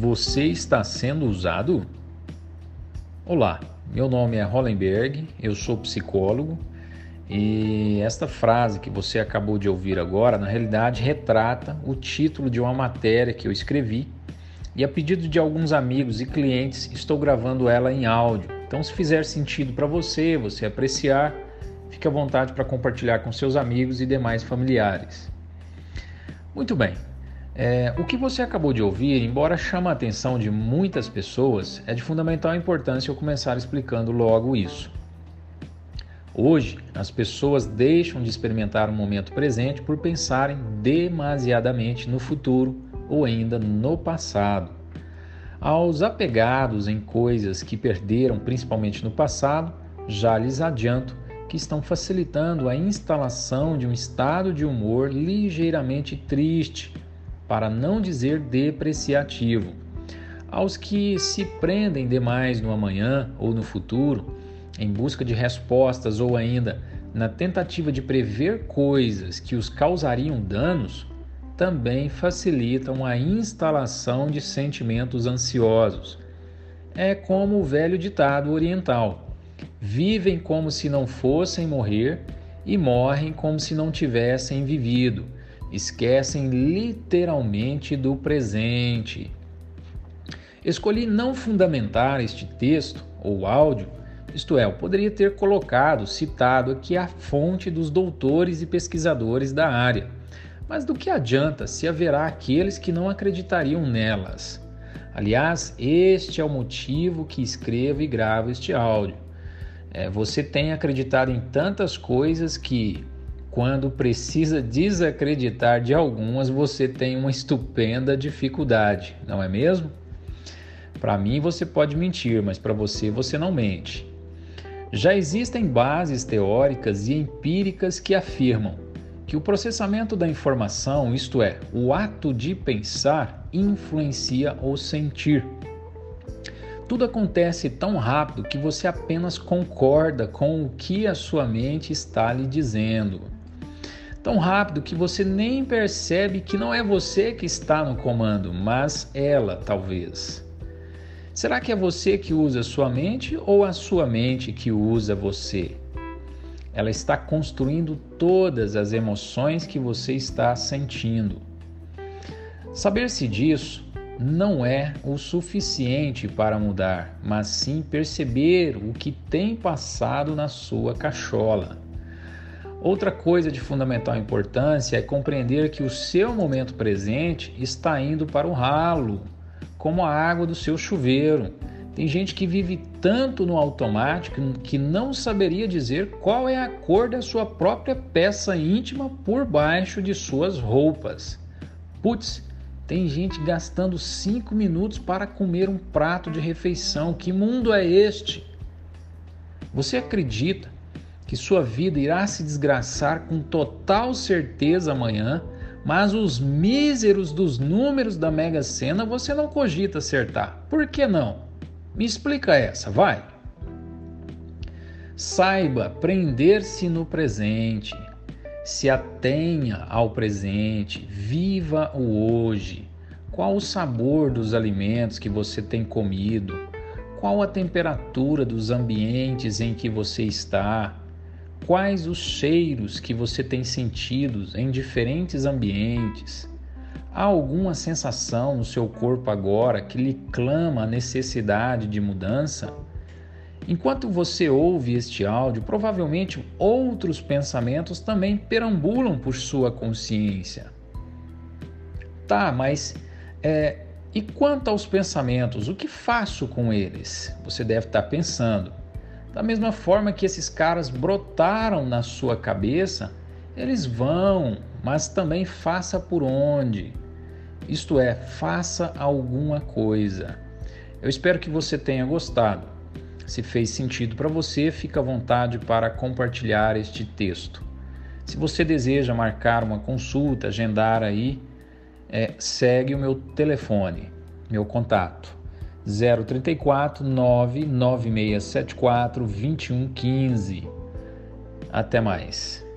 Você está sendo usado? Olá, meu nome é Hollenberg, eu sou psicólogo e esta frase que você acabou de ouvir agora, na realidade, retrata o título de uma matéria que eu escrevi e, a pedido de alguns amigos e clientes, estou gravando ela em áudio. Então, se fizer sentido para você, você apreciar, fique à vontade para compartilhar com seus amigos e demais familiares. Muito bem, é, o que você acabou de ouvir, embora chame a atenção de muitas pessoas, é de fundamental importância eu começar explicando logo isso. Hoje, as pessoas deixam de experimentar o momento presente por pensarem demasiadamente no futuro ou ainda no passado. Aos apegados em coisas que perderam, principalmente no passado, já lhes adianto que estão facilitando a instalação de um estado de humor ligeiramente triste para não dizer depreciativo. Aos que se prendem demais no amanhã ou no futuro, em busca de respostas ou ainda na tentativa de prever coisas que os causariam danos, também facilitam a instalação de sentimentos ansiosos. É como o velho ditado oriental: vivem como se não fossem morrer e morrem como se não tivessem vivido esquecem literalmente do presente. Escolhi não fundamentar este texto ou áudio, isto é, eu poderia ter colocado, citado aqui a fonte dos doutores e pesquisadores da área. Mas do que adianta se haverá aqueles que não acreditariam nelas? Aliás, este é o motivo que escrevo e gravo este áudio. É, você tem acreditado em tantas coisas que, quando precisa desacreditar de algumas, você tem uma estupenda dificuldade, não é mesmo? Para mim você pode mentir, mas para você você não mente. Já existem bases teóricas e empíricas que afirmam que o processamento da informação, isto é, o ato de pensar, influencia o sentir. Tudo acontece tão rápido que você apenas concorda com o que a sua mente está lhe dizendo tão rápido que você nem percebe que não é você que está no comando, mas ela, talvez. Será que é você que usa sua mente ou a sua mente que usa você? Ela está construindo todas as emoções que você está sentindo. Saber-se disso não é o suficiente para mudar, mas sim perceber o que tem passado na sua cachola. Outra coisa de fundamental importância é compreender que o seu momento presente está indo para o ralo, como a água do seu chuveiro. Tem gente que vive tanto no automático que não saberia dizer qual é a cor da sua própria peça íntima por baixo de suas roupas. Putz, tem gente gastando cinco minutos para comer um prato de refeição. Que mundo é este? Você acredita que sua vida irá se desgraçar com total certeza amanhã, mas os míseros dos números da Mega Sena você não cogita acertar. Por que não? Me explica essa, vai. Saiba prender-se no presente. Se atenha ao presente, viva o hoje. Qual o sabor dos alimentos que você tem comido? Qual a temperatura dos ambientes em que você está? Quais os cheiros que você tem sentido em diferentes ambientes? Há alguma sensação no seu corpo agora que lhe clama a necessidade de mudança? Enquanto você ouve este áudio, provavelmente outros pensamentos também perambulam por sua consciência. Tá, mas é, e quanto aos pensamentos, o que faço com eles? Você deve estar pensando. Da mesma forma que esses caras brotaram na sua cabeça, eles vão, mas também faça por onde. Isto é, faça alguma coisa. Eu espero que você tenha gostado. Se fez sentido para você, fica à vontade para compartilhar este texto. Se você deseja marcar uma consulta, agendar aí, é, segue o meu telefone, meu contato 034 99674 2115. Até mais.